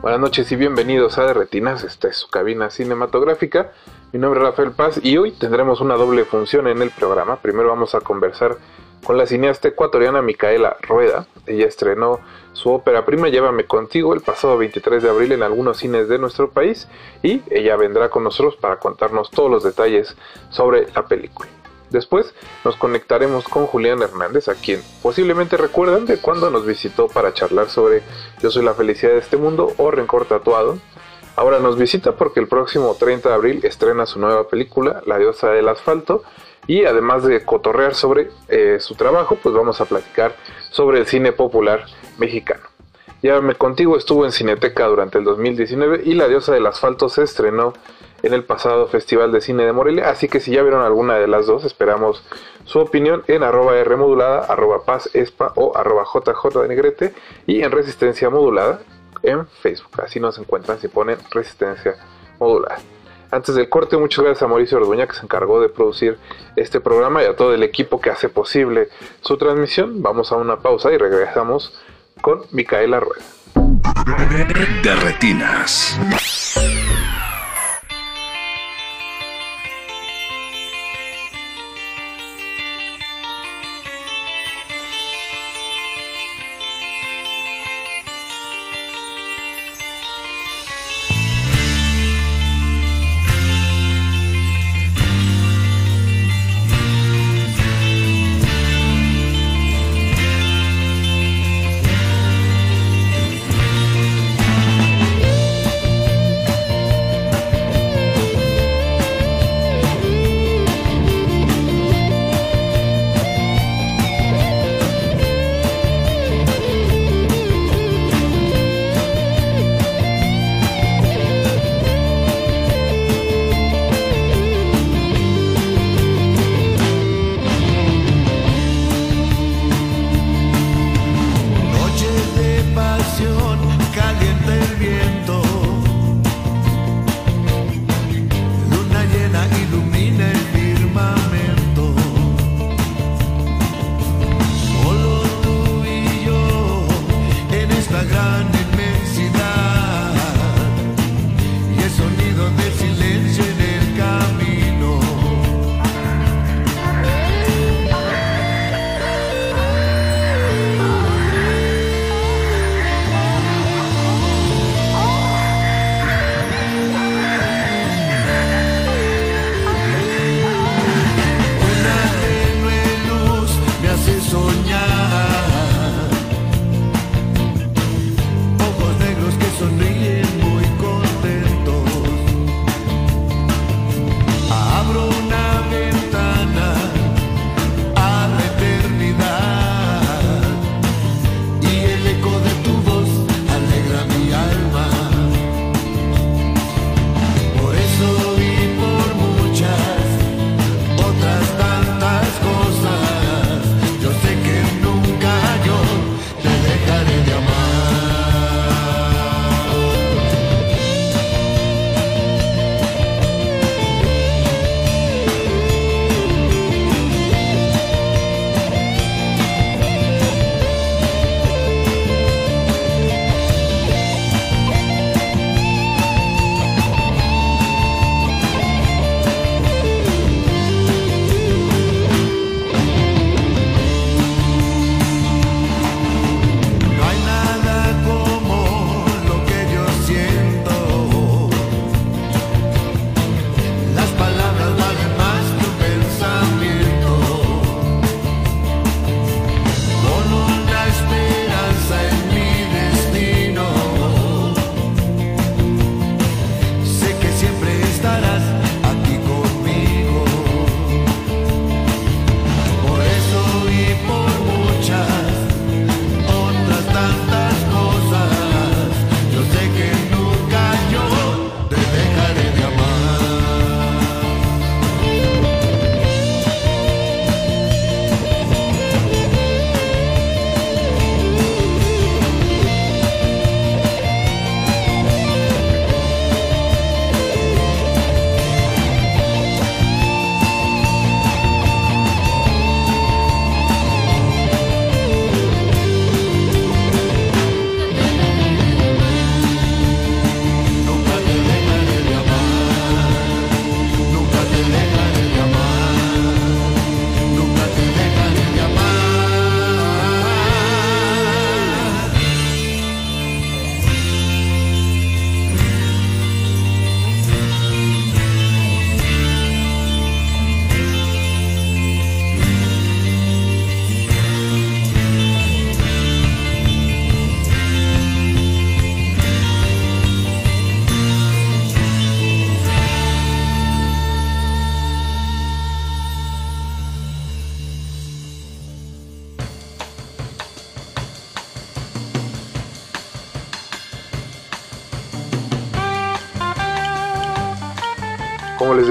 Buenas noches y bienvenidos a De Retinas, esta es su cabina cinematográfica. Mi nombre es Rafael Paz y hoy tendremos una doble función en el programa. Primero vamos a conversar con la cineasta ecuatoriana Micaela Rueda. Ella estrenó su ópera prima Llévame contigo el pasado 23 de abril en algunos cines de nuestro país y ella vendrá con nosotros para contarnos todos los detalles sobre la película. Después nos conectaremos con Julián Hernández, a quien posiblemente recuerdan de cuando nos visitó para charlar sobre Yo soy la felicidad de este mundo o Rencor Tatuado. Ahora nos visita porque el próximo 30 de abril estrena su nueva película, La diosa del asfalto, y además de cotorrear sobre eh, su trabajo, pues vamos a platicar sobre el cine popular mexicano. Llévame contigo estuvo en Cineteca durante el 2019 y La diosa del asfalto se estrenó en el pasado Festival de Cine de Morelia, así que si ya vieron alguna de las dos, esperamos su opinión en arroba R modulada, arroba paz espa o arroba JJ de Negrete y en Resistencia Modulada en Facebook. Así nos encuentran si ponen Resistencia Modulada. Antes del corte, muchas gracias a Mauricio Orduña que se encargó de producir este programa y a todo el equipo que hace posible su transmisión. Vamos a una pausa y regresamos con Micaela Rueda. De retinas.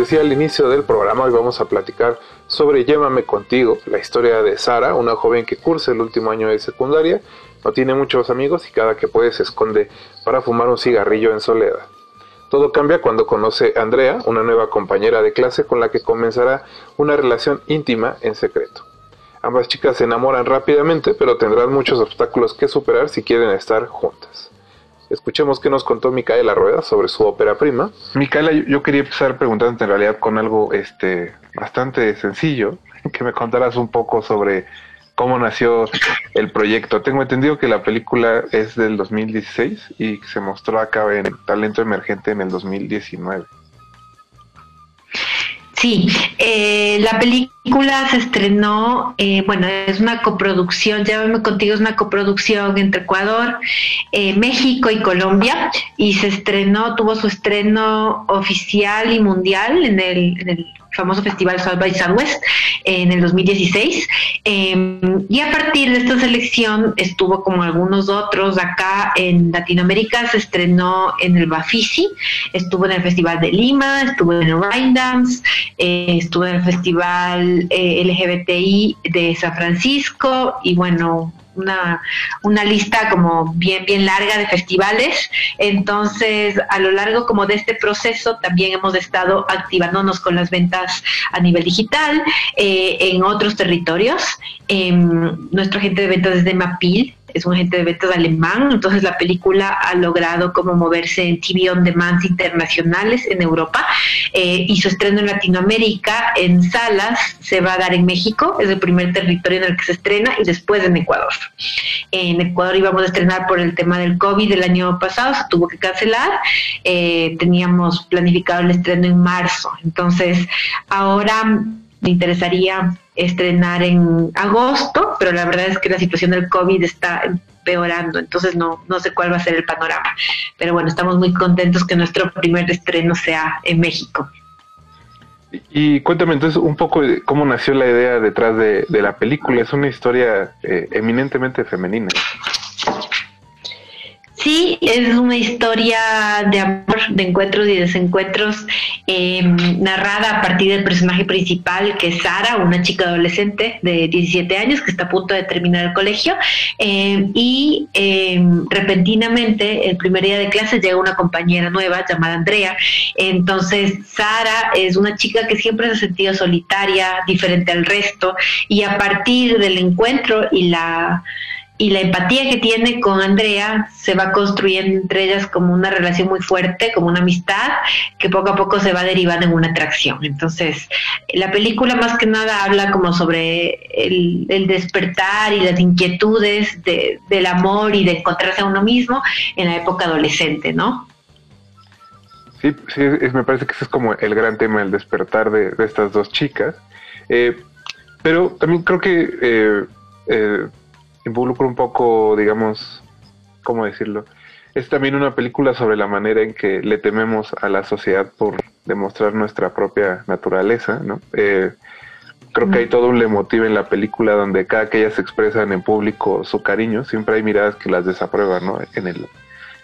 Decía al inicio del programa, hoy vamos a platicar sobre Llévame contigo, la historia de Sara, una joven que cursa el último año de secundaria, no tiene muchos amigos y cada que puede se esconde para fumar un cigarrillo en soledad. Todo cambia cuando conoce a Andrea, una nueva compañera de clase con la que comenzará una relación íntima en secreto. Ambas chicas se enamoran rápidamente, pero tendrán muchos obstáculos que superar si quieren estar juntas. Escuchemos qué nos contó Micaela Rueda sobre su ópera prima. Micaela, yo quería empezar preguntándote en realidad con algo este, bastante sencillo, que me contaras un poco sobre cómo nació el proyecto. Tengo entendido que la película es del 2016 y se mostró acá en Talento Emergente en el 2019. Sí, eh, la película se estrenó, eh, bueno, es una coproducción, llámame contigo, es una coproducción entre Ecuador, eh, México y Colombia, y se estrenó, tuvo su estreno oficial y mundial en el, en el famoso festival South by Southwest en el 2016. Em, y a partir de esta selección estuvo como algunos otros acá en Latinoamérica, se estrenó en el Bafisi, estuvo en el Festival de Lima, estuvo en el Rhine eh, estuvo en el Festival eh, LGBTI de San Francisco y bueno, una, una lista como bien, bien larga de festivales. Entonces, a lo largo como de este proceso, también hemos estado activándonos con las ventas a nivel digital eh, en otros territorios. Eh, nuestro agente de ventas es de Mapil, es un agente de ventas alemán, entonces la película ha logrado como moverse en TV on demand internacionales en Europa eh, y su estreno en Latinoamérica en salas se va a dar en México, es el primer territorio en el que se estrena y después en Ecuador. En Ecuador íbamos a estrenar por el tema del COVID el año pasado, se tuvo que cancelar, eh, teníamos planificado el estreno en marzo, entonces ahora me interesaría estrenar en agosto, pero la verdad es que la situación del COVID está empeorando, entonces no, no sé cuál va a ser el panorama. Pero bueno, estamos muy contentos que nuestro primer estreno sea en México. Y cuéntame entonces un poco cómo nació la idea detrás de, la película. Es una historia eh, eminentemente femenina. Sí, es una historia de amor, de encuentros y desencuentros, em, narrada a partir del personaje principal, que es Sara, una chica adolescente de 17 años que está a punto de terminar el colegio. Em, y em, repentinamente, el primer día de clase, llega una compañera nueva llamada Andrea. Entonces, Sara es una chica que siempre se ha sentido solitaria, diferente al resto, y a partir del encuentro y la y la empatía que tiene con Andrea se va construyendo entre ellas como una relación muy fuerte, como una amistad, que poco a poco se va derivando en una atracción. Entonces, la película más que nada habla como sobre el, despertar y las inquietudes del amor y de encontrarse a uno mismo en la época adolescente, ¿no? Sí, sí me parece que ese es como el gran tema, el despertar de, estas dos chicas. Eh, pero también creo que... Eh, eh, involucra un poco, digamos, ¿cómo decirlo? Es también una película sobre la manera en que le tememos a la sociedad por demostrar nuestra propia naturaleza, ¿no? Eh, creo que hay todo un lemotivo en la película donde cada que ellas expresan en público su cariño, siempre hay miradas que las desaprueban, ¿no? En el,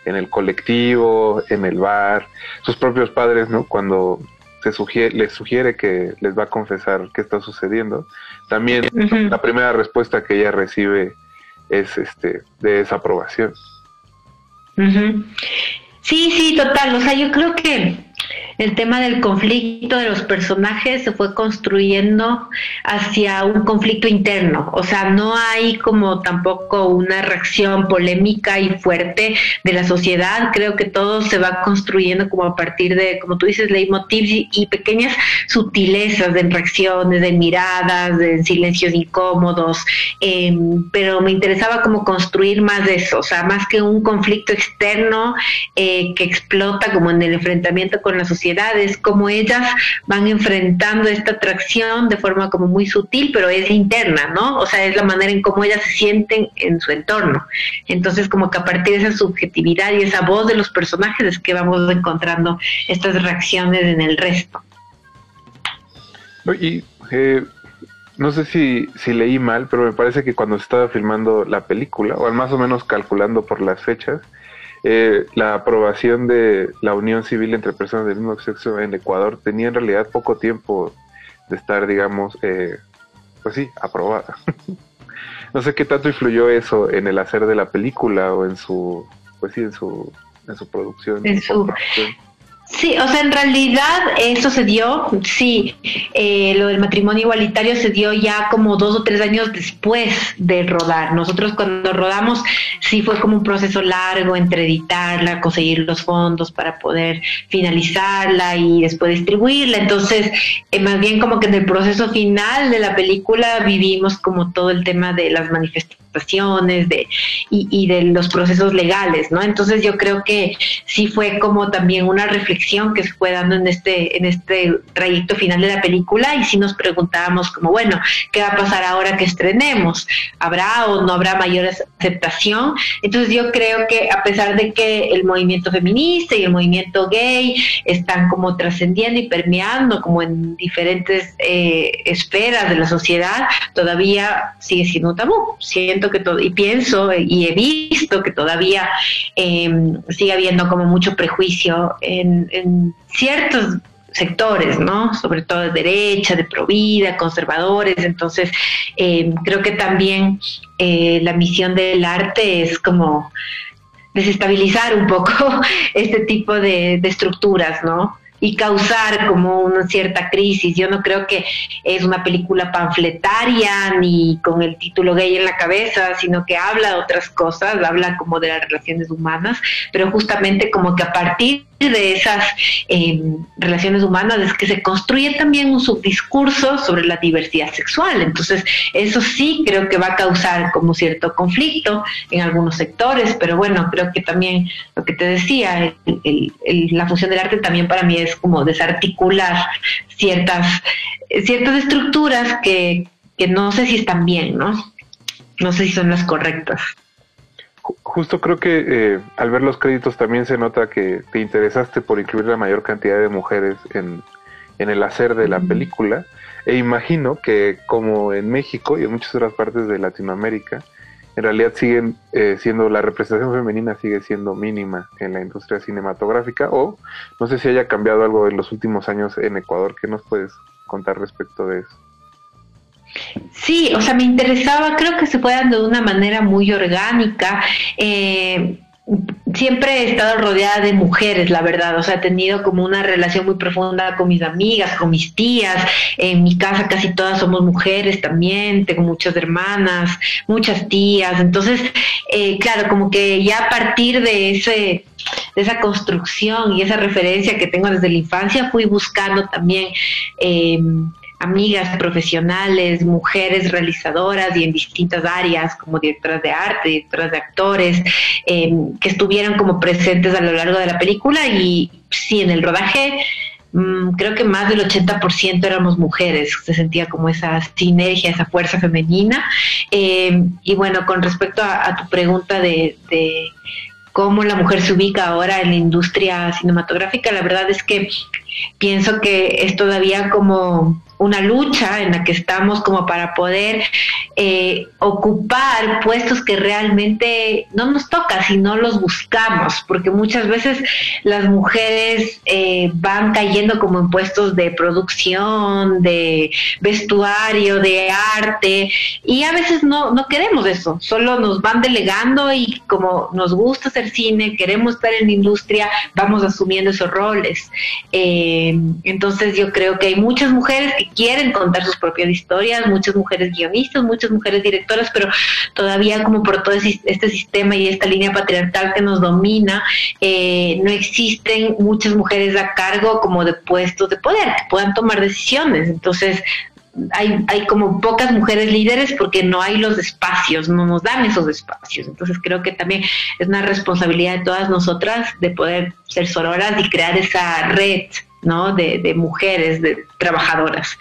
en el colectivo, en el bar, sus propios padres, ¿no? Cuando se sugiere, les sugiere que les va a confesar qué está sucediendo. También la primera respuesta que ella recibe es este de desaprobación. Sí, sí, total. O sea, yo creo que el tema del conflicto de los personajes se fue construyendo hacia un conflicto interno. O sea, no hay como tampoco una reacción polémica y fuerte de la sociedad. Creo que todo se va construyendo como a partir de, como tú dices, leitmotivs y, y pequeñas sutilezas de reacciones, de miradas, de silencios incómodos. Em, pero me interesaba como construir más de eso. O sea, más que un conflicto externo eh, que explota como en el enfrentamiento con la sociedad, es como ellas van enfrentando esta atracción de forma como muy sutil, pero es interna, ¿no? O sea, es la manera en cómo ellas se sienten en su entorno. Entonces, como que a partir de esa subjetividad y esa voz de los personajes es que vamos encontrando estas reacciones en el resto. Y eh, no sé si, si leí mal, pero me parece que cuando se estaba filmando la película, o más o menos calculando por las fechas, eh, la aprobación de la unión civil entre personas del mismo sexo en Ecuador tenía en realidad poco tiempo de estar, digamos, eh, pues sí, aprobada. no sé qué tanto influyó eso en el hacer de la película o en su, pues sí, en su, en su producción. En su, Sí, o sea, en realidad eso se dio, sí, eh, lo del matrimonio igualitario se dio ya como dos o tres años después de rodar. Nosotros cuando rodamos sí fue como un proceso largo entre editarla, conseguir los fondos para poder finalizarla y después distribuirla. Entonces, eh, más bien como que en el proceso final de la película vivimos como todo el tema de las manifestaciones de, y, y de los procesos legales, ¿no? Entonces yo creo que sí fue como también una reflexión que se fue dando en este, en este trayecto final de la película y si nos preguntábamos como, bueno, ¿qué va a pasar ahora que estrenemos? ¿Habrá o no habrá mayor aceptación? Entonces yo creo que a pesar de que el movimiento feminista y el movimiento gay están como trascendiendo y permeando como en diferentes eh, esferas de la sociedad, todavía sigue siendo un tabú. Siento que todo, y pienso y he visto que todavía eh, sigue habiendo como mucho prejuicio en, ciertos sectores, ¿no? Sobre todo de derecha, de provida, conservadores. Entonces, eh, creo que también eh, la misión del arte es como desestabilizar un poco este tipo de estructuras, ¿no? Y causar como una cierta crisis. Yo no creo que es una película panfletaria ni con el título gay en la cabeza, sino que habla de otras cosas, habla como de las relaciones humanas, pero justamente como que a partir de esas eh, relaciones humanas es que se construye también un subdiscurso sobre la diversidad sexual. Entonces, eso sí creo que va a causar como cierto conflicto en algunos sectores, pero bueno, creo que también lo que te decía, la función del arte también para mí es como desarticular ciertas, ciertas estructuras que, que no sé si están bien, ¿no? No sé si son las correctas justo creo que eh, al ver los créditos también se nota que te interesaste por incluir la mayor cantidad de mujeres en, el hacer de la película. E imagino que como en México y en muchas otras partes de Latinoamérica, en realidad siguen eh, siendo, la representación femenina sigue siendo mínima en la industria cinematográfica o no sé si haya cambiado algo en los últimos años en Ecuador. ¿Qué nos puedes contar respecto de eso? Sí, o sea, me interesaba, creo que se fue dando de una manera muy orgánica. Eh, siempre he estado rodeada de mujeres, la verdad, o sea, he tenido como una relación muy profunda con mis amigas, con mis tías, en mi casa casi todas somos mujeres también, tengo muchas hermanas, muchas tías, entonces, eh, claro, como que ya a partir de ese de esa construcción y esa referencia que tengo desde la infancia, fui buscando también eh, amigas profesionales, mujeres realizadoras y en distintas áreas, como directoras de arte, directoras de actores, em, que estuvieron como presentes a lo largo de la película y sí, en el rodaje mm, creo que más del 80% éramos mujeres, se sentía como esa sinergia, esa fuerza femenina. Em, y bueno, con respecto a, tu pregunta de, de cómo la mujer se ubica ahora en la industria cinematográfica, la verdad es que pienso que es todavía como una lucha en la que estamos como para poder eh, ocupar puestos que realmente no nos toca, sino los buscamos, porque muchas veces las mujeres eh, van cayendo como en puestos de producción, de vestuario, de arte, y a veces no, no queremos eso, solo nos van delegando y como nos gusta hacer cine, queremos estar en la industria, vamos asumiendo esos roles. Eh, entonces yo creo que hay muchas mujeres que quieren contar sus propias historias, muchas mujeres guionistas, muchas mujeres directoras, pero todavía como por todo este sistema y esta línea patriarcal que nos domina, eh, no existen muchas mujeres a cargo como de puestos de poder que puedan tomar decisiones. Entonces, hay, hay como pocas mujeres líderes porque no hay los espacios, no nos dan esos espacios. Entonces creo que también es una responsabilidad de todas nosotras de poder ser sororas y crear esa red ¿no? De, de mujeres, de trabajadoras.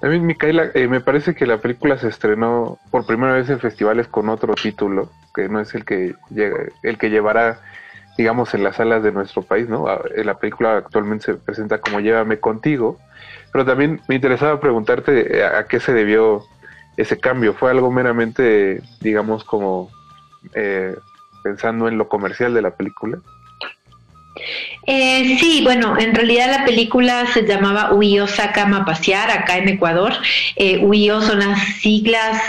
También, Micaela, eh, me parece que la película se estrenó por primera vez en festivales con otro título, que no es el que llega, el que llevará, digamos, en las salas de nuestro país, ¿no? La película actualmente se presenta como Llévame contigo, pero también me interesaba preguntarte eh, a, qué se debió ese cambio. ¿Fue algo meramente, digamos, como eh, pensando en lo comercial de la película. Eh, sí, bueno, en realidad la película se llamaba Uyo Sakama Pasear acá en Ecuador. Eh, son las siglas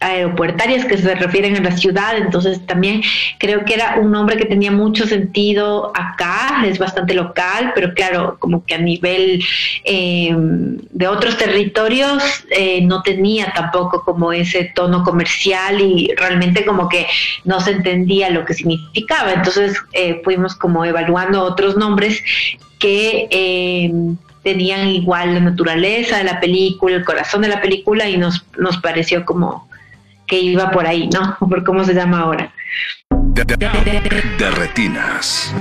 aeropuertarias que se refieren a la ciudad, entonces también creo que era un nombre que tenía mucho sentido acá, es bastante local, pero claro, como que a nivel eh, de otros territorios eh, no tenía tampoco como ese tono comercial y realmente como que no se entendía lo que significaba, entonces eh, fuimos como evaluando otros nombres que tenían igual la naturaleza de la película, el corazón de la película y nos, nos pareció como que iba por ahí, ¿no? Por cómo se llama ahora. De, de, retinas.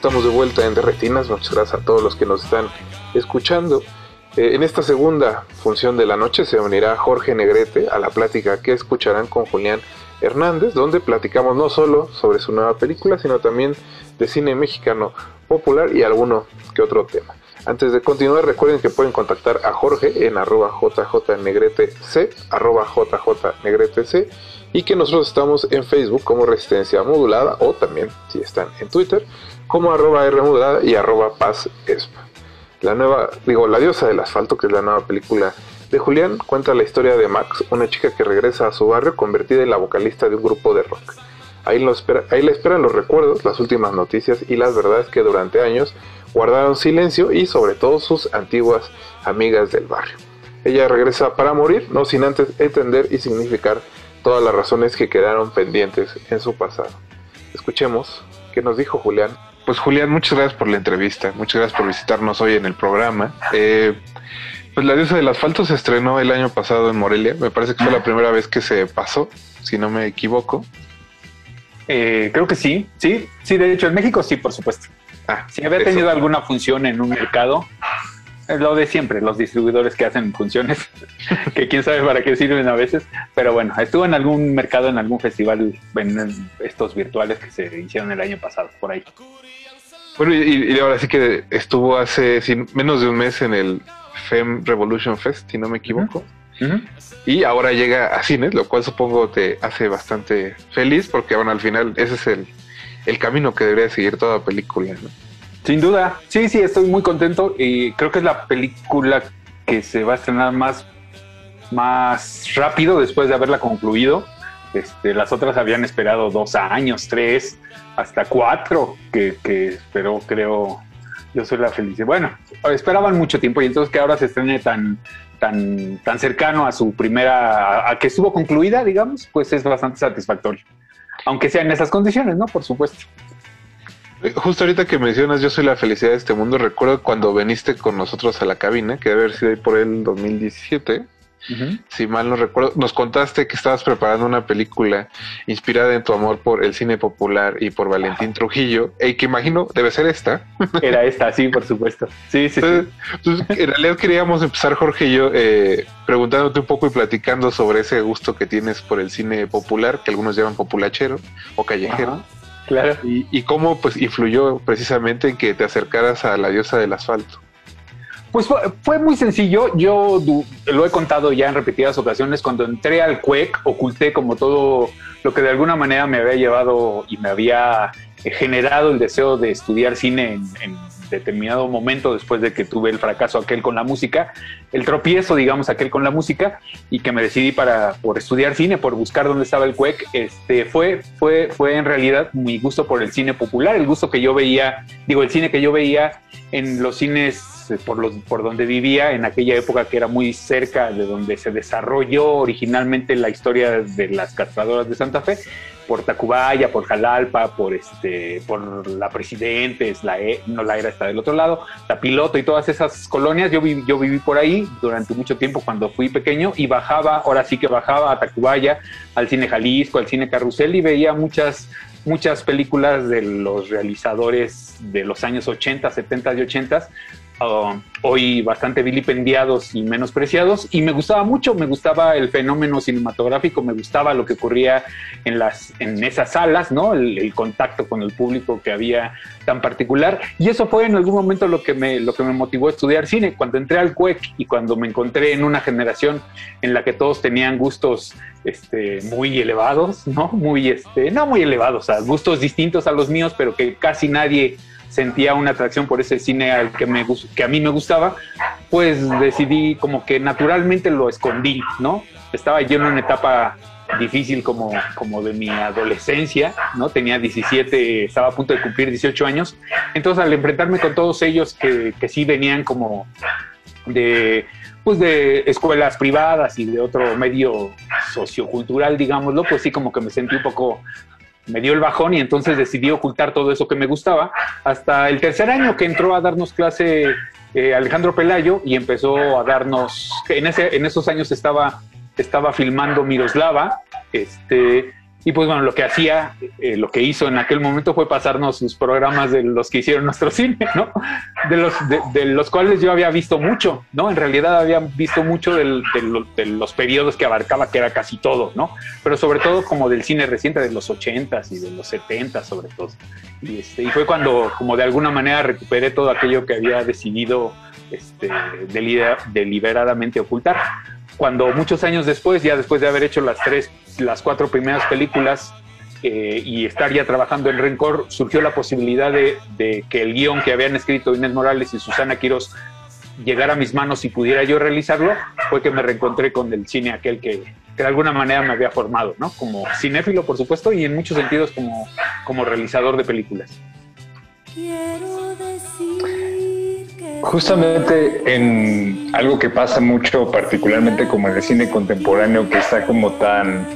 Estamos de vuelta en Derretinas. Muchas gracias a todos los que nos están escuchando. Eh, en esta segunda función de la noche se unirá Jorge Negrete a la plática que escucharán con Julián Hernández, donde platicamos no solo sobre su nueva película, sino también de cine mexicano popular y alguno que otro tema. Antes de continuar, recuerden que pueden contactar a Jorge en arroba jjnegretec, jjnegretec, y que nosotros estamos en Facebook como Resistencia Modulada, o también, si están en Twitter, como arroba y arroba Paz Espa. La nueva, digo, La diosa del asfalto, que es la nueva película de Julián, cuenta la historia de Max, una chica que regresa a su barrio convertida en la vocalista de un grupo de rock. Ahí, lo ahí le esperan los recuerdos, las últimas noticias y las verdades que durante años guardaron silencio y sobre todo sus antiguas amigas del barrio. Ella regresa para morir, no sin antes entender y significar todas las razones que quedaron pendientes en su pasado. Escuchemos qué nos dijo Julián. Pues Julián, muchas gracias por la entrevista, muchas gracias por visitarnos hoy en el programa. Eh, pues La diosa del asfalto se estrenó el año pasado en Morelia, me parece que fue la primera vez que se pasó, si no me equivoco. Eh, creo que sí, sí, sí, de hecho en México sí, por supuesto. Ah, Si había eso. tenido alguna función en un mercado, lo de siempre, los distribuidores que hacen funciones, que quién sabe para qué sirven a veces, pero bueno, estuvo en algún mercado, en algún festival, en estos virtuales que se hicieron el año pasado, por ahí. Bueno, y, y ahora sí que estuvo hace sin- menos de un mes en el FEM Revolution Fest, si no me equivoco. Y ahora llega a cines, lo cual supongo te hace bastante feliz, porque bueno, al final ese es el, el camino que debería seguir toda película. ¿no? Sin duda, sí, sí, estoy muy contento y creo que es la película que se va a estrenar más, más rápido después de haberla concluido. Este, las otras habían esperado dos años, tres, hasta cuatro, que, que creo, yo soy la felicidad. Bueno, esperaban mucho tiempo y entonces que ahora se estrene tan, tan, tan cercano a su primera, a, a que estuvo concluida, digamos, pues es bastante satisfactorio. Aunque sea en esas condiciones, ¿no? Por supuesto. Eh, Justo ahorita que mencionas Yo soy la felicidad de este mundo, recuerdo cuando viniste con nosotros a la cabina, que debe haber sido ahí por el 2017, si mal no recuerdo, nos contaste que estabas preparando una película inspirada en tu amor por el cine popular y por Valentín Trujillo, y que imagino debe ser esta. Era esta, sí, por supuesto. Sí, sí, sí. Entonces, entonces, en realidad queríamos empezar, Jorge y yo, eh, preguntándote un poco y platicando sobre ese gusto que tienes por el cine popular, que algunos llaman populachero o callejero, Ajá, claro. y, y cómo pues influyó precisamente en que te acercaras a la diosa del asfalto. Pues fue, fue muy sencillo. Yo du- lo he contado ya en repetidas ocasiones. Cuando entré al CUEC, oculté como todo lo que de alguna manera me había llevado y me había generado el deseo de estudiar cine en, en determinado momento después de que tuve el fracaso aquel con la música, el tropiezo, digamos, aquel con la música y que me decidí para por estudiar cine, por buscar dónde estaba el CUEC, este fue fue fue en realidad mi gusto por el cine popular, el gusto que yo veía, digo, el cine que yo veía en los cines eh, por los por donde vivía en aquella época que era muy cerca de donde se desarrolló originalmente la historia de las castradoras de Santa Fe por Tacubaya, por Jalalpa, por este, por la Presidentes, la E- no la era está del otro lado, la Piloto y todas esas colonias. Yo viví, yo viví por ahí durante mucho tiempo cuando fui pequeño y bajaba, ahora sí que bajaba a Tacubaya, al cine Jalisco, al cine Carrusel y veía muchas muchas películas de los realizadores de los años 80, 70 y 80 hoy bastante vilipendiados y menospreciados y me gustaba mucho, me gustaba el fenómeno cinematográfico, me gustaba lo que ocurría en las en esas salas, ¿no? El, contacto con el público que había tan particular y eso fue en algún momento lo que me lo que me motivó a estudiar cine cuando entré al CUEC y cuando me encontré en una generación en la que todos tenían gustos este, muy elevados, ¿no? Muy, este, no muy elevados, gustos distintos a los míos, pero que casi nadie sentía una atracción por ese cine al que, me, que a mí me gustaba, pues decidí como que naturalmente lo escondí, ¿no? Estaba yo en una etapa difícil como, como de mi adolescencia, ¿no? Tenía 17, estaba a punto de cumplir 18 años. Entonces al enfrentarme con todos ellos que, que sí venían como de pues de escuelas privadas y de otro medio sociocultural, digámoslo, pues sí como que me sentí un poco me dio el bajón y entonces decidí ocultar todo eso que me gustaba hasta el tercer año que entró a darnos clase eh, Alejandro Pelayo y empezó a darnos en ese en esos años estaba estaba filmando Miroslava este y pues bueno lo que hacía eh, lo que hizo en aquel momento fue pasarnos sus programas de los que hicieron nuestro cine no de los de, de los cuales yo había visto mucho no en realidad había visto mucho del- de, lo- de los periodos que abarcaba que era casi todo no pero sobre todo como del cine reciente de los 80s y de los 70s sobre todo. Y, este, y fue cuando como de alguna manera recuperé todo aquello que había decidido este, delibera- deliberadamente ocultar. Cuando muchos años después, ya después de haber hecho las tres, las cuatro primeras películas eh, y estar ya trabajando en Rencor, surgió la posibilidad de, que el guion que habían escrito Inés Morales y Susana Quiroz llegara a mis manos y pudiera yo realizarlo, fue que me reencontré con el cine aquel que, de alguna manera me había formado, ¿no? Como cinéfilo, por supuesto, y en muchos sentidos como, como realizador de películas. Justamente en algo que pasa mucho, particularmente como en el cine contemporáneo, que está como tan,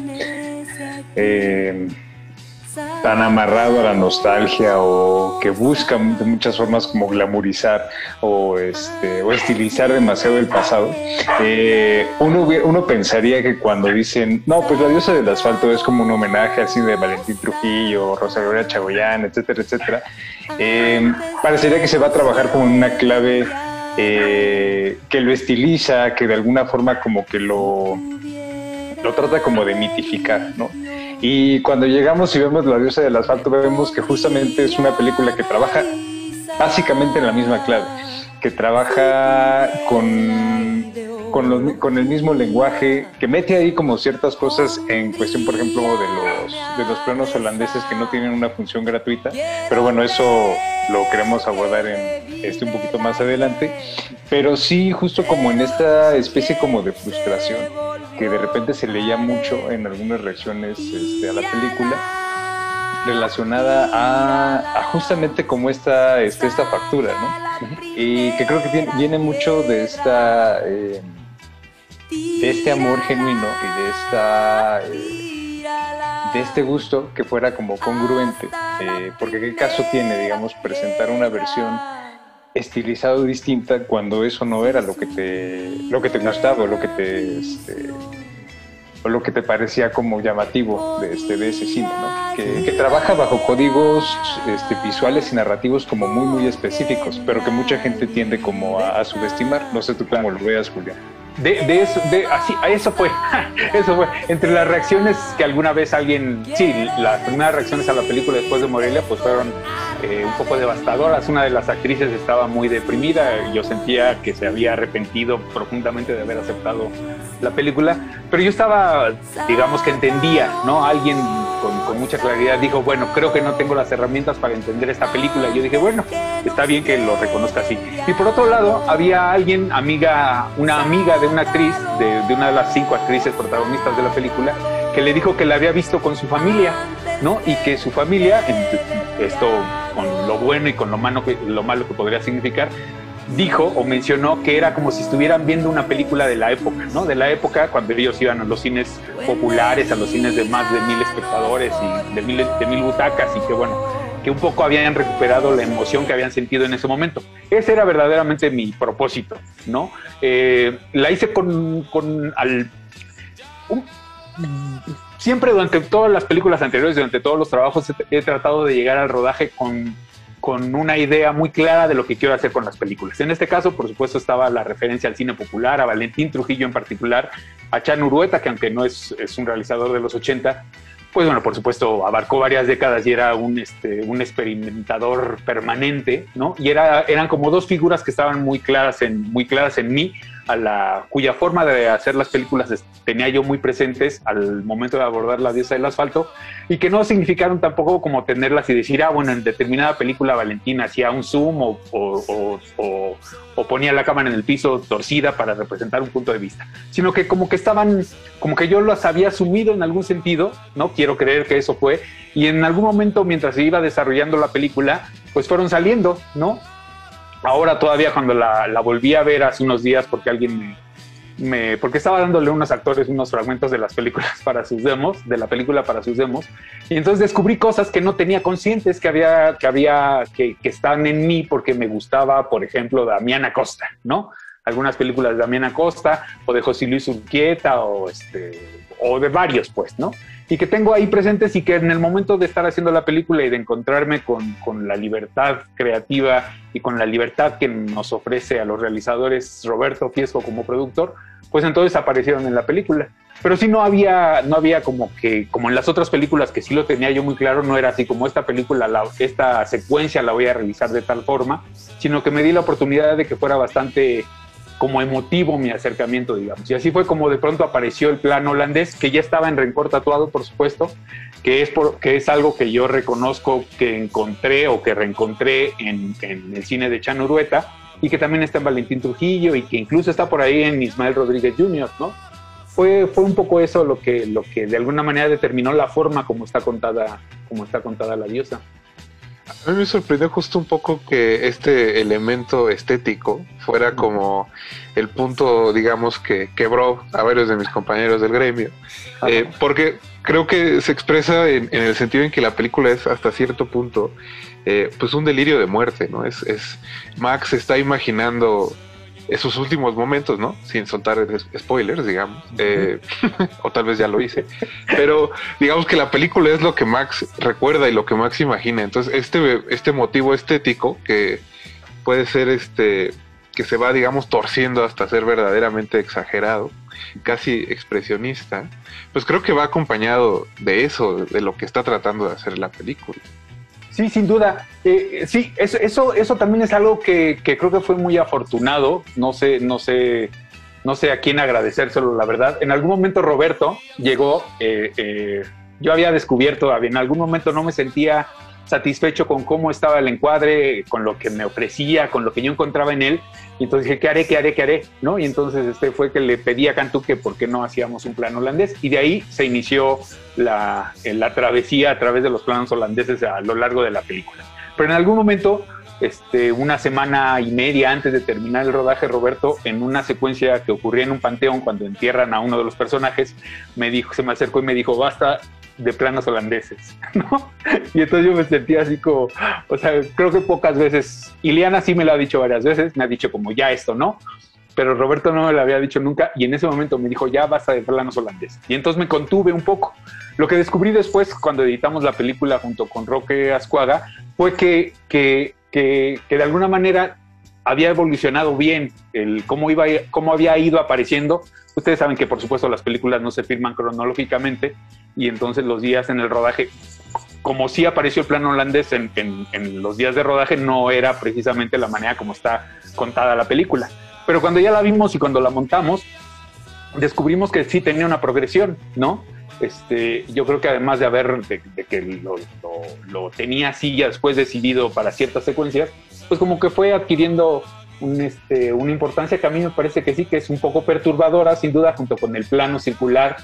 eh, tan amarrado a la nostalgia o que busca de muchas formas como glamorizar o, este, o estilizar demasiado el pasado, eh, uno, uno pensaría que cuando dicen, no, pues la diosa del asfalto es como un homenaje así de Valentín Trujillo, Rosa Gloria Chagoyán, etcétera, etcétera, eh, parecería que se va a trabajar como una clave eh, que lo estiliza, que de alguna forma como que lo trata como de mitificar, ¿no? Y cuando llegamos y vemos La diosa del asfalto, vemos que justamente es una película que trabaja básicamente en la misma clave, que trabaja con, con, el mismo lenguaje, que mete ahí como ciertas cosas en cuestión, por ejemplo, de los, de los planos holandeses que no tienen una función gratuita, pero bueno, eso lo queremos abordar en este un poquito más adelante, pero sí justo como en esta especie como de frustración que de repente se leía mucho en algunas reacciones este, a la película relacionada a, a justamente como esta, este, esta factura, ¿no? Y que creo que viene, viene mucho de esta eh, de este amor genuino y de esta eh, de este gusto que fuera como congruente, eh, porque qué caso tiene, digamos, presentar una versión estilizado distinta cuando eso no era lo que te lo que te gustaba o lo que te este, o lo que te parecía como llamativo de este de ese cine ¿no? que, que trabaja bajo códigos este, visuales y narrativos como muy muy específicos pero que mucha gente tiende como a, a subestimar no sé tú cómo lo veas Julián De, de eso, de, así, eso fue, eso fue. Entre las reacciones que alguna vez alguien, sí, las primeras reacciones a la película después de Morelia, pues fueron un poco devastadoras. Una de las actrices estaba muy deprimida, yo sentía que se había arrepentido profundamente de haber aceptado la película, pero yo estaba, digamos que entendía, ¿no? Alguien con, mucha claridad dijo, bueno, creo que no tengo las herramientas para entender esta película. Y yo dije, bueno, está bien que lo reconozca así. Y por otro lado, había alguien, amiga, una amiga de una actriz, de, de una de las cinco actrices protagonistas de la película, que le dijo que la había visto con su familia, ¿no? Y que su familia, esto con lo bueno y con lo malo que, lo malo que podría significar, dijo o mencionó que era como si estuvieran viendo una película de la época, ¿no? De la época cuando ellos iban a los cines populares, a los cines de más de mil espectadores y de mil, de mil butacas y que bueno, que un poco habían recuperado la emoción que habían sentido en ese momento. Ese era verdaderamente mi propósito, ¿no? Eh, la hice con, con al, un- siempre durante todas las películas anteriores, durante todos los trabajos, he, tratado de llegar al rodaje con, con una idea muy clara de lo que quiero hacer con las películas. En este caso, por supuesto, estaba la referencia al cine popular, a Valentín Trujillo en particular, a Chan Urueta, que aunque no es, es un realizador de los 80, pues bueno, por supuesto, abarcó varias décadas y era un, este, un experimentador permanente, ¿no? Y era, eran como dos figuras que estaban muy claras en, muy claras en mí, a la, cuya forma de hacer las películas tenía yo muy presentes al momento de abordar la diosa del asfalto y que no significaron tampoco como tenerlas y decir, ah, bueno, en determinada película Valentina hacía un zoom o- o- o- o ponía la cámara en el piso torcida para representar un punto de vista, sino que como que estaban, como que yo las había asumido en algún sentido, ¿no? Quiero creer que eso fue, y en algún momento mientras se iba desarrollando la película, pues fueron saliendo, ¿no? Ahora todavía cuando la, volví a ver hace unos días porque alguien me, porque estaba dándole unos actores unos fragmentos de las películas para sus demos, de la película para sus demos, y entonces descubrí cosas que no tenía conscientes que había, que había, que, que en mí porque me gustaba, por ejemplo, Damián Acosta, ¿no? Algunas películas de Damián Acosta, o de José Luis Urquieta, o este, o de varios, pues, ¿no? Y que tengo ahí presentes y que en el momento de estar haciendo la película y de encontrarme con, con la libertad creativa y con la libertad que nos ofrece a los realizadores Roberto Fiesco como productor, pues entonces aparecieron en la película. Pero sí no había, no había como que, como en las otras películas que sí lo tenía yo muy claro, no era así como esta película, la- esta secuencia la voy a realizar de tal forma, sino que me di la oportunidad de que fuera bastante como emotivo mi acercamiento, digamos. Y así fue como de pronto apareció el plan holandés, que ya estaba en rencor tatuado, por supuesto, que es, por, que es algo que yo reconozco que encontré o que reencontré en, en el cine de Chan Urueta y que también está en Valentín Trujillo y que incluso está por ahí en Ismael Rodríguez Jr., ¿no? fue, fue un poco eso lo que, lo que de alguna manera determinó la forma como está contada, como está contada la diosa. A mí me sorprendió justo un poco que este elemento estético fuera como el punto, digamos, que quebró a varios de mis compañeros del gremio. Eh, porque creo que se expresa en, en el sentido en que la película es hasta cierto punto eh, pues un delirio de muerte, ¿no? Es, es Max está imaginando esos últimos momentos, ¿no? Sin soltar spoilers, digamos. Eh, o tal vez ya lo hice. Pero digamos que la película es lo que Max recuerda y lo que Max imagina. Entonces, este, este motivo estético que puede ser este que se va, digamos, torciendo hasta ser verdaderamente exagerado, casi expresionista, pues creo que va acompañado de eso, de lo que está tratando de hacer la película. Sí, sin duda. Eh, eh, sí, eso, eso, eso también es algo que, creo que fue muy afortunado. No sé, no sé, no sé a quién agradecérselo, la verdad. En algún momento Roberto llegó. eh, eh, yo había descubierto, en algún momento no me sentía satisfecho con cómo estaba el encuadre, con lo que me ofrecía, con lo que yo encontraba en él. Y entonces dije, ¿qué haré, qué haré, qué haré? ¿No? Y entonces este fue que le pedí a Cantú que por qué no hacíamos un plan holandés. Y de ahí se inició la, la travesía a través de los planos holandeses a lo largo de la película. Pero en algún momento, este, una semana y media antes de terminar el rodaje, Roberto, en una secuencia que ocurría en un panteón cuando entierran a uno de los personajes, me dijo, se me acercó y me dijo, basta de planos holandeses, ¿no? Y entonces yo me sentía así como, o sea, creo que pocas veces, Iliana sí me lo ha dicho varias veces, me ha dicho como ya esto, ¿no? Pero Roberto no me lo había dicho nunca y en ese momento me dijo, ya basta de planos holandeses. Y entonces me contuve un poco. Lo que descubrí después, cuando editamos la película junto con Roque Ascuaga, fue que, que, que, de alguna manera había evolucionado bien el cómo, iba, cómo había ido apareciendo. Ustedes saben que, por supuesto, las películas no se firman cronológicamente y entonces los días en el rodaje, como sí apareció el plano holandés en, en, en los días de rodaje, no era precisamente la manera como está contada la película. Pero cuando ya la vimos y cuando la montamos, descubrimos que sí tenía una progresión, ¿no? Este, yo creo que además de haber, de, de que lo, lo, lo, tenía así ya después decidido para ciertas secuencias, pues como que fue adquiriendo un, este, una importancia que a mí me parece que sí, que es un poco perturbadora, sin duda, junto con el plano circular,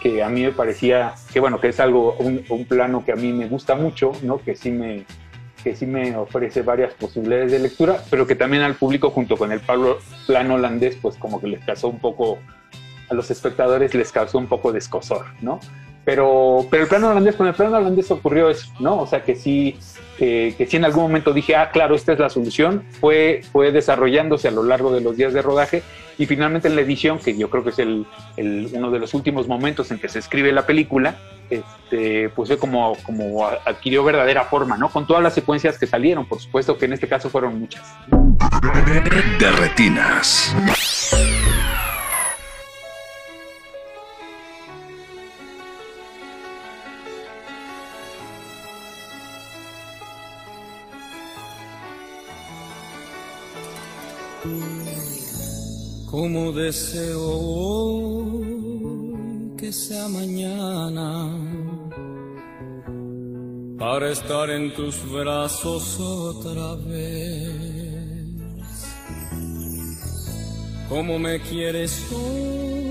que a mí me parecía, que bueno, que es algo, un, un plano que a mí me gusta mucho, ¿no? Que sí me, que sí me ofrece varias posibilidades de lectura, pero que también al público junto con el plano holandés, pues como que les causó un poco, a los espectadores les causó un poco de escosor, ¿no? Pero, pero el plano holandés, con el plano holandés ocurrió eso, ¿no? O sea que sí, que, que sí en algún momento dije, ah, claro, esta es la solución, fue, fue desarrollándose a lo largo de los días de rodaje y finalmente en la edición, que yo creo que es el, el, uno de los últimos momentos en que se escribe la película, este, pues fue como, como adquirió verdadera forma, ¿no? Con todas las secuencias que salieron, por supuesto que en este caso fueron muchas. De retinas. Como deseo que sea mañana para estar en tus brazos otra vez. Como me quieres hoy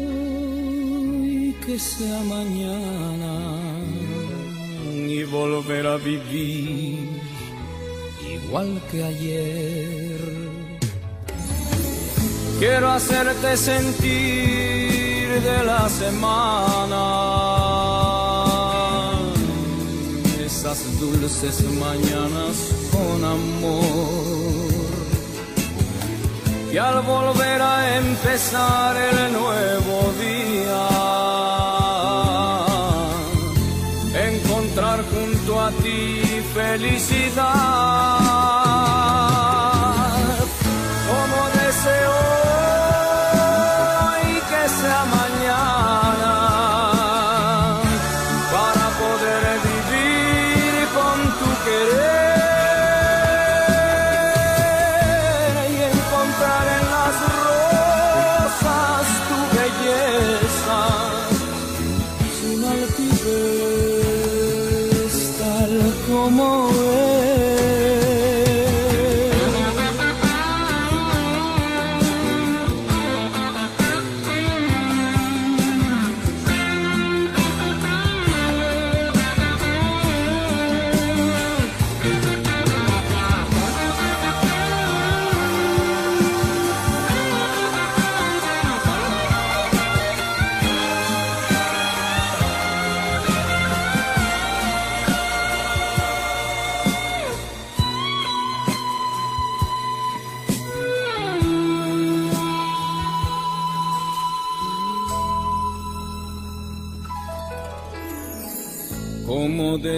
que sea mañana y volver a vivir igual que ayer. Quiero hacerte sentir de la semana esas dulces mañanas con amor. Y al volver a empezar el nuevo día, encontrar junto a ti felicidad.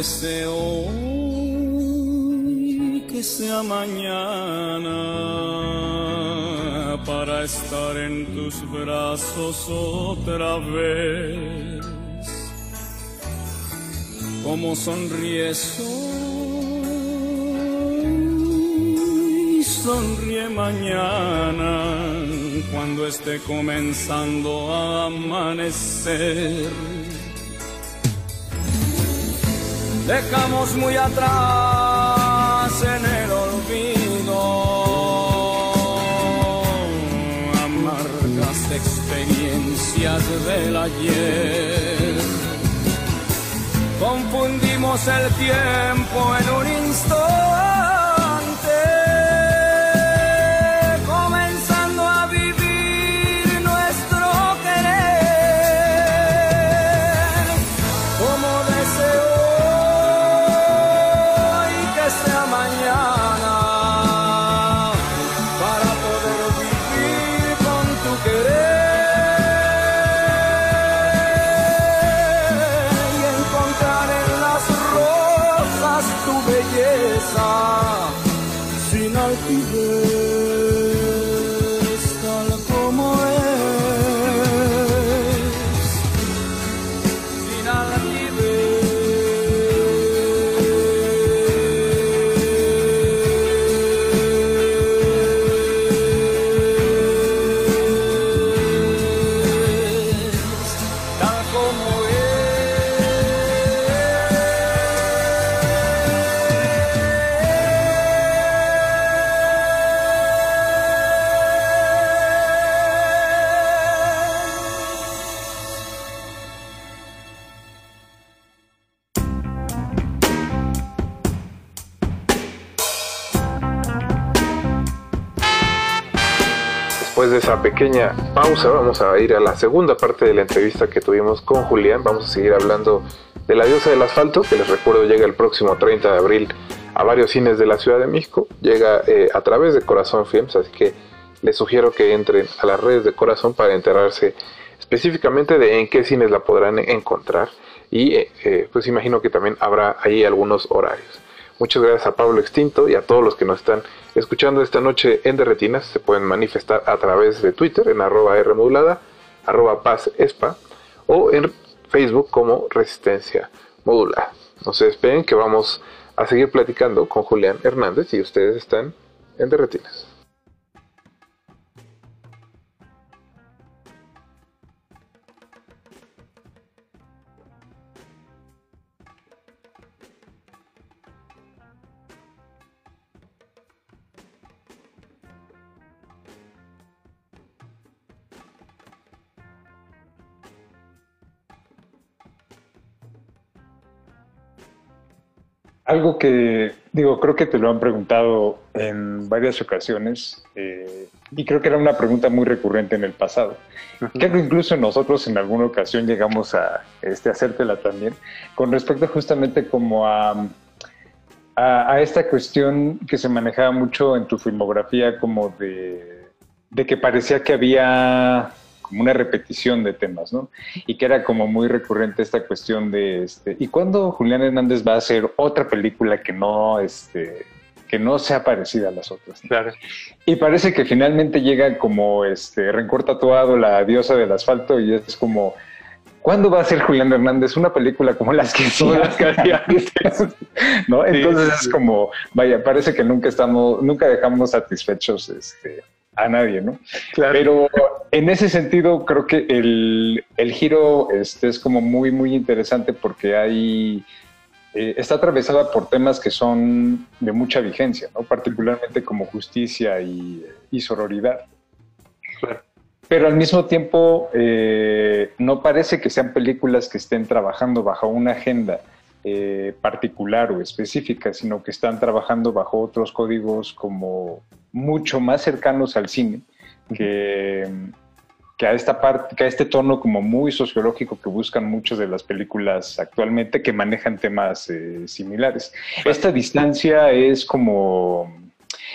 Deseo hoy que sea mañana para estar en tus brazos otra vez. Como sonríes hoy, sonríe mañana cuando esté comenzando a amanecer. Dejamos muy atrás en el olvido amargas experiencias del ayer. Confundimos el tiempo en un instante, pausa, vamos a ir a la segunda parte de la entrevista que tuvimos con Julián. Vamos a seguir hablando de La Diosa del Asfalto, que les recuerdo llega el próximo 30 de abril a varios cines de la Ciudad de México. Llega eh, a través de Corazón Films, así que les sugiero que entren a las redes de Corazón para enterarse específicamente de en qué cines la podrán encontrar. Y eh, eh, pues imagino que también habrá ahí algunos horarios. Muchas gracias a Pablo Extinto y a todos los que nos están escuchando esta noche en Derretinas. Se pueden manifestar a través de Twitter en arroba Rmodulada, arroba Paz Espa o en Facebook como Resistencia Modulada. No se despeguen que vamos a seguir platicando con Julián Hernández y ustedes están en Derretinas. Algo que, digo, creo que te lo han preguntado en varias ocasiones eh, y creo que era una pregunta muy recurrente en el pasado. Creo que incluso nosotros en alguna ocasión llegamos a este, hacértela también, con respecto justamente como a, a, a esta cuestión que se manejaba mucho en tu filmografía como de, de que parecía que había como una repetición de temas, ¿no? Y que era como muy recurrente esta cuestión de, este, ¿y cuándo Julián Hernández va a hacer otra película que no, este, que no sea parecida a las otras? ¿no? Claro. Y parece que finalmente llega como este rencor tatuado, la diosa del asfalto, y es como, ¿cuándo va a ser Julián Hernández una película como las que todas las que hacía antes? ¿No? Entonces es como, vaya, parece que nunca estamos, nunca dejamos satisfechos este, a nadie, ¿no? Pero en ese sentido creo que el, el giro este, es como muy, muy interesante porque hay eh, está atravesada por temas que son de mucha vigencia, ¿no? particularmente como justicia y, y sororidad. Pero al mismo tiempo eh, no parece que sean películas que estén trabajando bajo una agenda eh, particular o específica, sino que están trabajando bajo otros códigos como mucho más cercanos al cine que, que a esta parte, que a este tono como muy sociológico que buscan muchas de las películas actualmente que manejan temas eh, similares. Esta distancia es como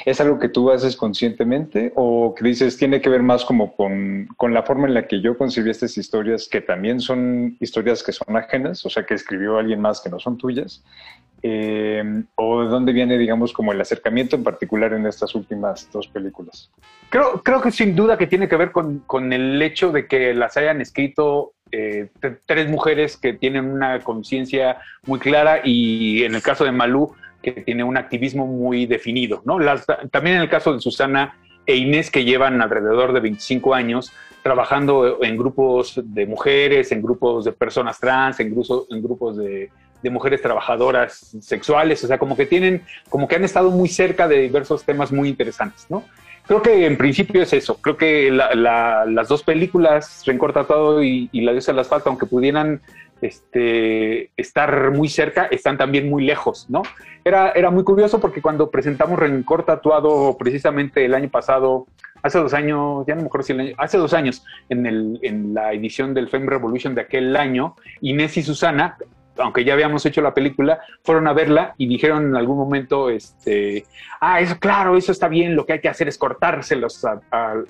¿Es algo que tú haces conscientemente o que dices tiene que ver más como con, con la forma en la que yo concibí estas historias, que también son historias que son ajenas, o sea, que escribió alguien más que no son tuyas? Eh, ¿O de dónde viene, digamos, como el acercamiento en particular en estas últimas dos películas? Creo, creo que sin duda que tiene que ver con, con el hecho de que las hayan escrito eh, tres mujeres que tienen una conciencia muy clara y en el caso de Malú, que tiene un activismo muy definido. ¿no? Las- también en el caso de Susana e Inés, que llevan alrededor de 25 años trabajando en grupos de mujeres, en grupos de personas trans, en, grupos en grupos de, de mujeres trabajadoras sexuales, o sea, como que tienen, como que han estado muy cerca de diversos temas muy interesantes, ¿no? Creo que en principio es eso. Creo que la- la- las dos películas, Rencor Tatuado y, y La diosa del asfalto, aunque pudieran este, estar muy cerca, están también muy lejos, ¿no? Era, era muy curioso porque cuando presentamos Rencor Tatuado precisamente el año pasado, hace dos años, ya no me acuerdo si el año, hace dos años, en, el, en la edición del Fame Revolution de aquel año, Inés y Susana, aunque ya habíamos hecho la película, fueron a verla y dijeron en algún momento, este, ah, eso claro, eso está bien, lo que hay que hacer es cortárselos a,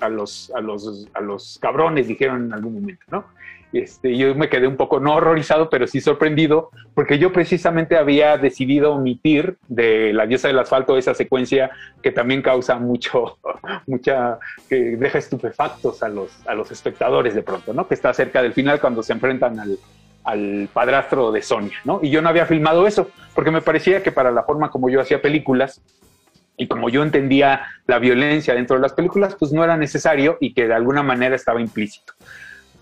a- los, a, los, a los cabrones, dijeron en algún momento, ¿no? Este, yo me quedé un poco, no horrorizado, pero sí sorprendido, porque yo precisamente había decidido omitir de La diosa del asfalto esa secuencia que también causa mucho, mucha, que deja estupefactos a los, a los espectadores de pronto, ¿no? Que está cerca del final cuando se enfrentan al, al padrastro de Sonia, ¿no? Y yo no había filmado eso, porque me parecía que para la forma como yo hacía películas y como yo entendía la violencia dentro de las películas, pues no era necesario y que de alguna manera estaba implícito.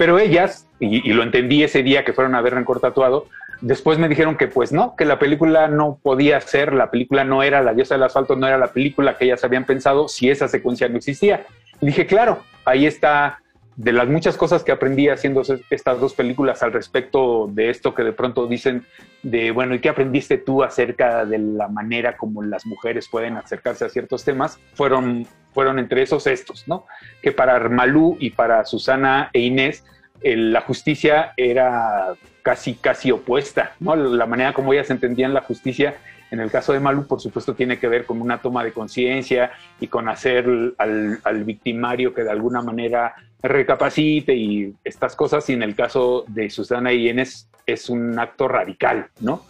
Pero ellas, y, lo entendí ese día que fueron a ver Rencor Tatuado, después me dijeron que pues no, que la película no podía ser, la película no era, La diosa del asfalto no era la película que ellas habían pensado si esa secuencia no existía. Dije, claro, ahí está de las muchas cosas que aprendí haciendo estas dos películas al respecto de esto que de pronto dicen de, bueno, ¿y qué aprendiste tú acerca de la manera como las mujeres pueden acercarse a ciertos temas? Fueron, fueron entre esos estos, ¿no? Que para Malú y para Susana e Inés, la justicia era casi, casi opuesta, ¿no? La manera como ellas entendían la justicia en el caso de Malú, por supuesto, tiene que ver con una toma de conciencia y con hacer al, al victimario que de alguna manera recapacite y estas cosas. Y en el caso de Susana y Inés es un acto radical, ¿no?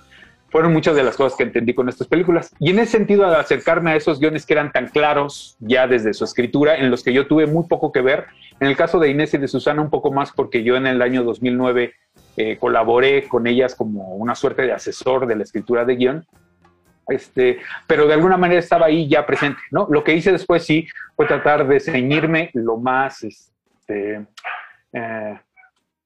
Fueron muchas de las cosas que entendí con estas películas. Y en ese sentido, acercarme a esos guiones que eran tan claros ya desde su escritura, en los que yo tuve muy poco que ver, en el caso de Inés y de Susana un poco más porque yo en el año 2009 eh, colaboré con ellas como una suerte de asesor de la escritura de guion, este, pero de alguna manera estaba ahí ya presente, ¿no? Lo que hice después sí fue tratar de ceñirme lo más, este, eh,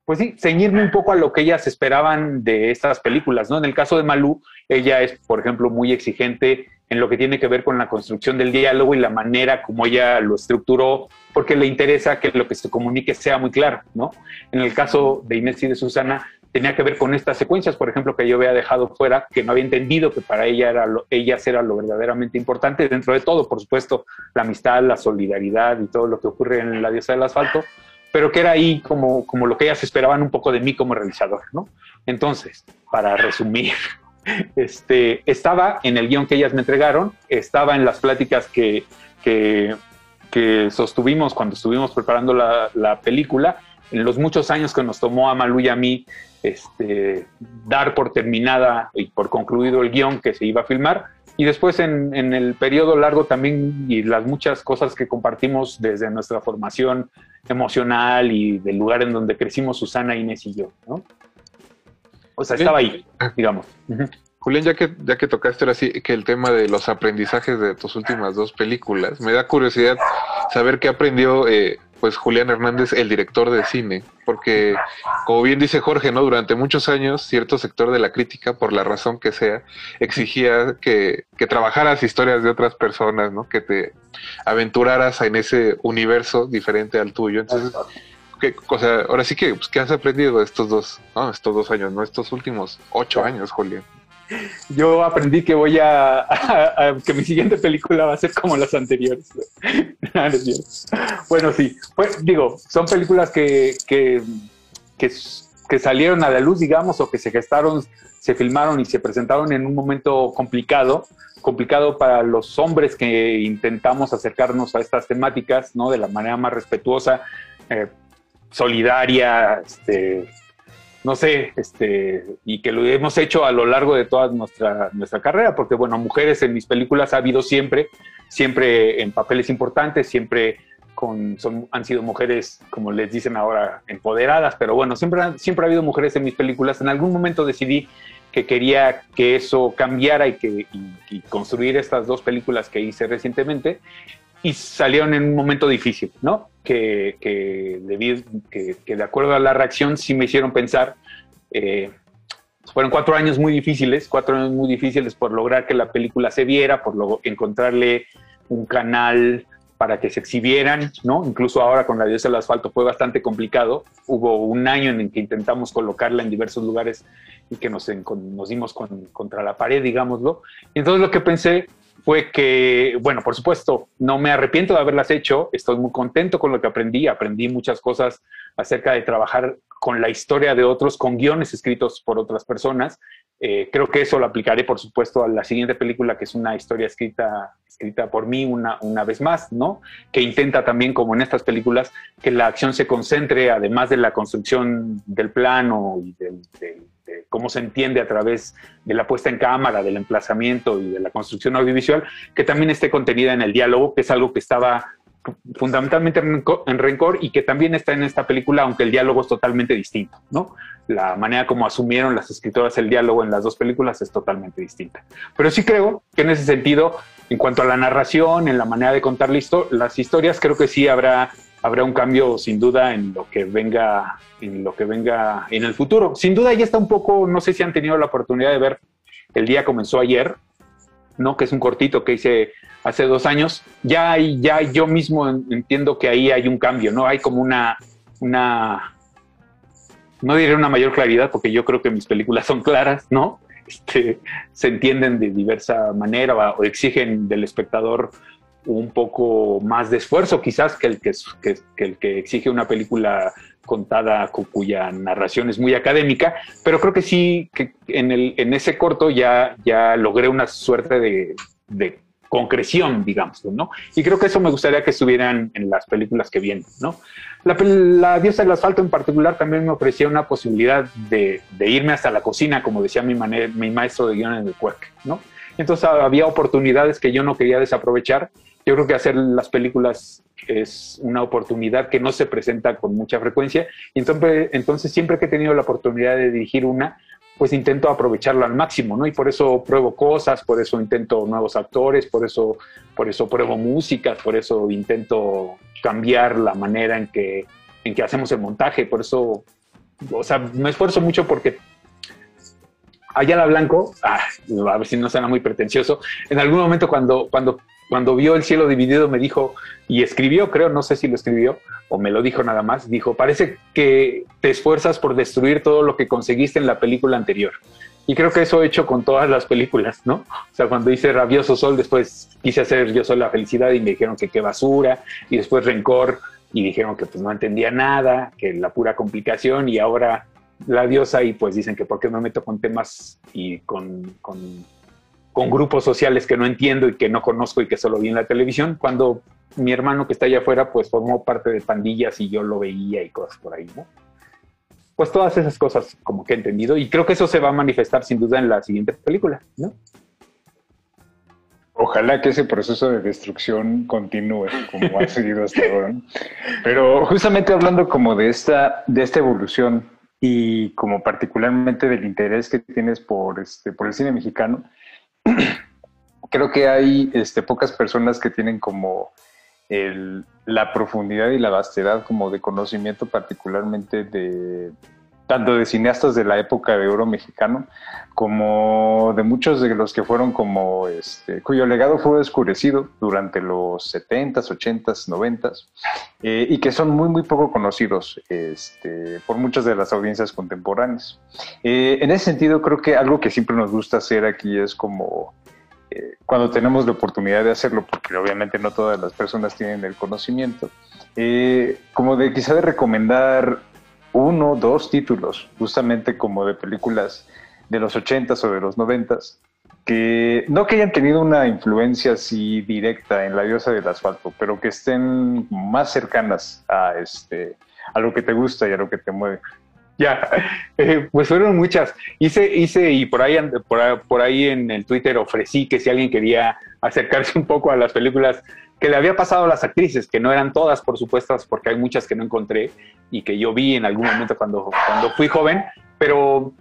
pues sí, ceñirme un poco a lo que ellas esperaban de estas películas, ¿no? En el caso de Malú, ella es, por ejemplo, muy exigente en lo que tiene que ver con la construcción del diálogo y la manera como ella lo estructuró, porque le interesa que lo que se comunique sea muy claro, ¿no? En el caso de Inés y de Susana, tenía que ver con estas secuencias, por ejemplo, que yo había dejado fuera, que no había entendido que para ella era lo, ellas era lo verdaderamente importante, dentro de todo, por supuesto, la amistad, la solidaridad y todo lo que ocurre en la diosa del asfalto, pero que era ahí como, como lo que ellas esperaban un poco de mí como realizador, ¿no? Entonces, para resumir, este, estaba en el guion que ellas me entregaron, estaba en las pláticas que, que, que sostuvimos cuando estuvimos preparando la, la película, en los muchos años que nos tomó a Malú y a mí este, dar por terminada y por concluido el guion que se iba a filmar. Y después en, en el periodo largo también y las muchas cosas que compartimos desde nuestra formación emocional y del lugar en donde crecimos Susana, Inés y yo, ¿no? O sea, estaba ahí, digamos. Julián, ya que, ya que tocaste ahora sí que el tema de los aprendizajes de tus últimas dos películas, me da curiosidad saber qué aprendió eh, pues Julián Hernández, el director de cine, porque como bien dice Jorge, ¿no? Durante muchos años cierto sector de la crítica, por la razón que sea, exigía que, que trabajaras historias de otras personas, ¿no? Que te aventuraras en ese universo diferente al tuyo. Entonces, ¿qué, o sea, ahora sí que, pues, ¿qué has aprendido estos dos, no, estos dos años, no estos últimos ocho años, Julián? Yo aprendí que voy a, que mi siguiente película va a ser como las anteriores. Cierto. bueno, sí. Pues, digo, son películas que, que que salieron a la luz, digamos, o que se gestaron, se filmaron y se presentaron en un momento complicado, complicado para los hombres que intentamos acercarnos a estas temáticas, ¿no? De la manera más respetuosa, eh, solidaria, este, no sé, este, y que lo hemos hecho a lo largo de toda nuestra, nuestra carrera, porque bueno, mujeres en mis películas ha habido siempre, siempre en papeles importantes, siempre con, son, han sido mujeres, como les dicen ahora, empoderadas, pero bueno, siempre, siempre ha habido mujeres en mis películas. En algún momento decidí que quería que eso cambiara y, que, y- y construir estas dos películas que hice recientemente y salieron en un momento difícil, ¿no? Que, que, debido- que, que de acuerdo a la reacción sí me hicieron pensar. eh, fueron cuatro años muy difíciles, cuatro años muy difíciles por lograr que la película se viera, por lo- encontrarle un canal para que se exhibieran, ¿no? Incluso ahora con La diosa del asfalto fue bastante complicado. Hubo un año en el que intentamos colocarla en diversos lugares y que nos, nos dimos con- contra la pared, digámoslo. Entonces lo que pensé fue que, bueno, por supuesto, no me arrepiento de haberlas hecho, estoy muy contento con lo que aprendí, aprendí muchas cosas acerca de trabajar con la historia de otros, con guiones escritos por otras personas. Eh, creo que eso lo aplicaré, por supuesto, a la siguiente película, que es una historia escrita, escrita por mí una, una vez más, ¿no? Que intenta también, como en estas películas, que la acción se concentre, además de la construcción del plano y de cómo se entiende a través de la puesta en cámara, del emplazamiento y de la construcción audiovisual, que también esté contenida en el diálogo, que es algo que estaba fundamentalmente en Rencor- en Rencor y que también está en esta película, aunque el diálogo es totalmente distinto, ¿no? La manera como asumieron las escritoras el diálogo en las dos películas es totalmente distinta. Pero sí creo que en ese sentido, en cuanto a la narración, en la manera de contar la histo- las historias, creo que sí habrá, habrá un cambio sin duda en lo que venga, en lo que venga en el futuro. Sin duda ya está un poco, no sé si han tenido la oportunidad de ver El día comenzó ayer, ¿no? Que es un cortito que hice hace dos años. Ya, ya yo mismo en- entiendo que ahí hay un cambio, ¿no? Hay como una, una, no diré una mayor claridad, porque yo creo que mis películas son claras, ¿no? Este, se entienden de diversa manera o exigen del espectador un poco más de esfuerzo quizás que el que, que- el que exige una película contada cu- cuya narración es muy académica, pero creo que sí, que en, el, en ese corto ya, ya logré una suerte de concreción, digamos, ¿no? Y creo que eso me gustaría que estuvieran en las películas que vienen, ¿no? La, diosa del asfalto en particular también me ofrecía una posibilidad de, irme hasta la cocina, como decía mi, maestro de guion en el CUEC, ¿no? Entonces había oportunidades que yo no quería desaprovechar. Yo creo que hacer las películas es una oportunidad que no se presenta con mucha frecuencia. Y entonces, entonces siempre que he tenido la oportunidad de dirigir una, pues intento aprovecharlo al máximo, ¿no? Y por eso pruebo cosas, por eso intento nuevos actores, por eso, por eso pruebo músicas, por eso intento cambiar la manera en que, en que hacemos el montaje, por eso, o sea, me esfuerzo mucho porque Ayala Blanco, ah, a ver si no suena muy pretencioso, en algún momento cuando, cuando, cuando vio el cielo dividido me dijo, y escribió, creo, no sé si lo escribió o me lo dijo nada más, dijo, parece que te esfuerzas por destruir todo lo que conseguiste en la película anterior. Y creo que eso he hecho con todas las películas, ¿no? O sea, cuando hice Rabioso Sol, después quise hacer Yo Soy la Felicidad y me dijeron que qué basura, y después Rencor, y dijeron que pues no entendía nada, que la pura complicación, y ahora La Diosa, y pues dicen que por qué me meto con temas y con, con, con grupos sociales que no entiendo y que no conozco y que solo vi en la televisión, cuando mi hermano que está allá afuera, pues formó parte de pandillas y yo lo veía y cosas por ahí, ¿no? Pues todas esas cosas como que he entendido y creo que eso se va a manifestar sin duda en la siguiente película, ¿no? Ojalá que ese proceso de destrucción continúe como ha seguido hasta ahora. ¿no? Pero justamente hablando como de esta, de esta evolución y como particularmente del interés que tienes por, este, por el cine mexicano, creo que hay este, pocas personas que tienen como el- la profundidad y la vastedad como de conocimiento particularmente de tanto de cineastas de la época de oro mexicano como de muchos de los que fueron como este cuyo legado fue oscurecido durante los 70s, 80s, 90s eh, y que son muy muy poco conocidos este, por muchas de las audiencias contemporáneas. Eh, en ese sentido creo que algo que siempre nos gusta hacer aquí es como cuando tenemos la oportunidad de hacerlo, porque obviamente no todas las personas tienen el conocimiento, eh, como de quizá de recomendar uno, dos títulos, justamente como de películas de los ochentas o de los noventas, que no que hayan tenido una influencia así directa en la diosa del asfalto, pero que estén más cercanas a este a lo que te gusta y a lo que te mueve. Ya, eh, pues fueron muchas. Hice, hice y por ahí, por, por ahí en el Twitter ofrecí que si alguien quería acercarse un poco a las películas que le había pasado a las actrices, que no eran todas, por supuesto, porque hay muchas que no encontré y que yo vi en algún momento cuando, cuando fui joven, pero,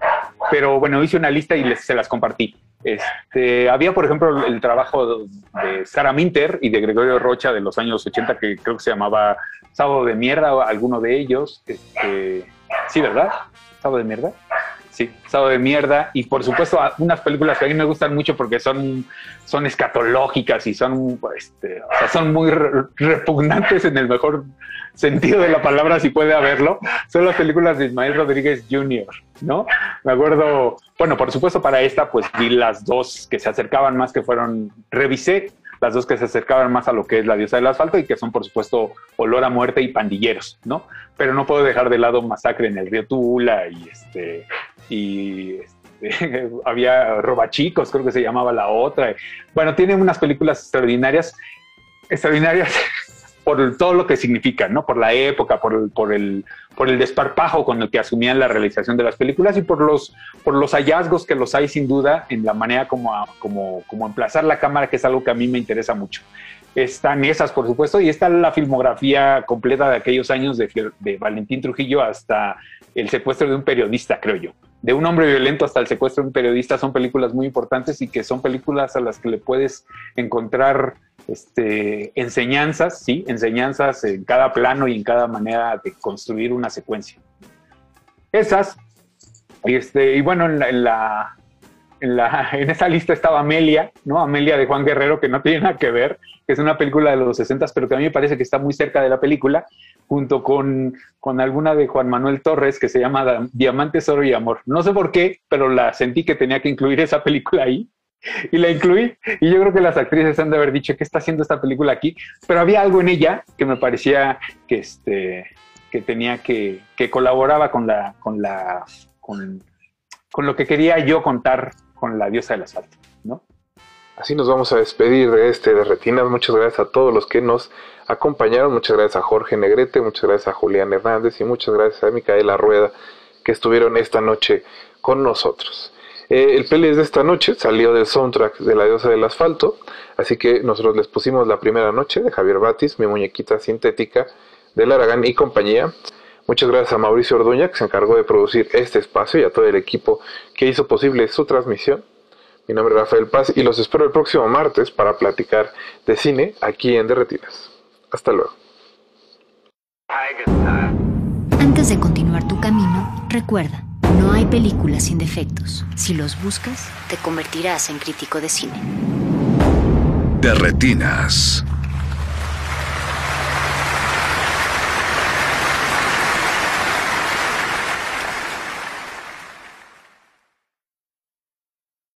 pero bueno, hice una lista y les, se las compartí. Este, había, por ejemplo, el trabajo de Sarah Minter y de Gregorio Rocha de los años 80, que creo que se llamaba Sábado de Mierda, alguno de ellos. Este, sí, ¿verdad? Sábado de Mierda. Sí, Sábado de Mierda. Y por supuesto, unas películas que a mí me gustan mucho porque son, son escatológicas y son, este, son muy re- repugnantes en el mejor sentido de la palabra, si puede haberlo. Son las películas de Ismael Rodríguez Jr., ¿no? Me acuerdo, bueno, por supuesto para esta, pues vi las dos que se acercaban más, que fueron, revisé las dos que se acercaban más a lo que es la diosa del asfalto y que son, por supuesto, Olor a Muerte y Pandilleros, ¿no? Pero no puedo dejar de lado Masacre en el río Tula y este, y este, había Robachicos, creo que se llamaba la otra. Bueno, tiene unas películas extraordinarias, extraordinarias por todo lo que significan, ¿no? Por la época, por el, por el, por el desparpajo con el que asumían la realización de las películas y por los, por los hallazgos que los hay sin duda en la manera como, como, como emplazar la cámara, que es algo que a mí me interesa mucho. Están esas, por supuesto, y está la filmografía completa de aquellos años de Valentín Trujillo hasta el secuestro de un periodista, creo yo. De un hombre violento hasta el secuestro de un periodista son películas muy importantes y que son películas a las que le puedes encontrar este, enseñanzas, sí, enseñanzas en cada plano y en cada manera de construir una secuencia. Esas, este, y bueno, en la, en la, en la- en esa lista estaba Amelia, ¿no? Amelia de Juan Guerrero, que no tiene nada que ver, que es una película de los 60, pero que a mí me parece que está muy cerca de la película, junto con, con alguna de Juan Manuel Torres, que se llama Diamantes, Oro y Amor. No sé por qué, pero la sentí que tenía que incluir esa película ahí. Y la incluí, y yo creo que las actrices han de haber dicho qué está haciendo esta película aquí, pero había algo en ella que me parecía que este que tenía que, que colaboraba con la, con la, con, con lo que quería yo contar con la diosa del asfalto, ¿no? Así nos vamos a despedir de este de Retinas. Muchas gracias a todos los que nos acompañaron. Muchas gracias a Jorge Negrete, muchas gracias a Julián Hernández y muchas gracias a Micaela Rueda que estuvieron esta noche con nosotros. Eh, el Pelis de esta noche salió del soundtrack de La Diosa del Asfalto, así que nosotros les pusimos la primera noche de Javier Batis, mi muñequita sintética del Aragán y compañía. Muchas gracias a Mauricio Orduña que se encargó de producir este espacio y a todo el equipo que hizo posible su transmisión. Mi nombre es Rafael Paz y los espero el próximo martes para platicar de cine aquí en Derretinas. Hasta luego. Antes de continuar tu camino, recuerda, no hay películas sin defectos. Si los buscas, te convertirás en crítico de cine. De retinas.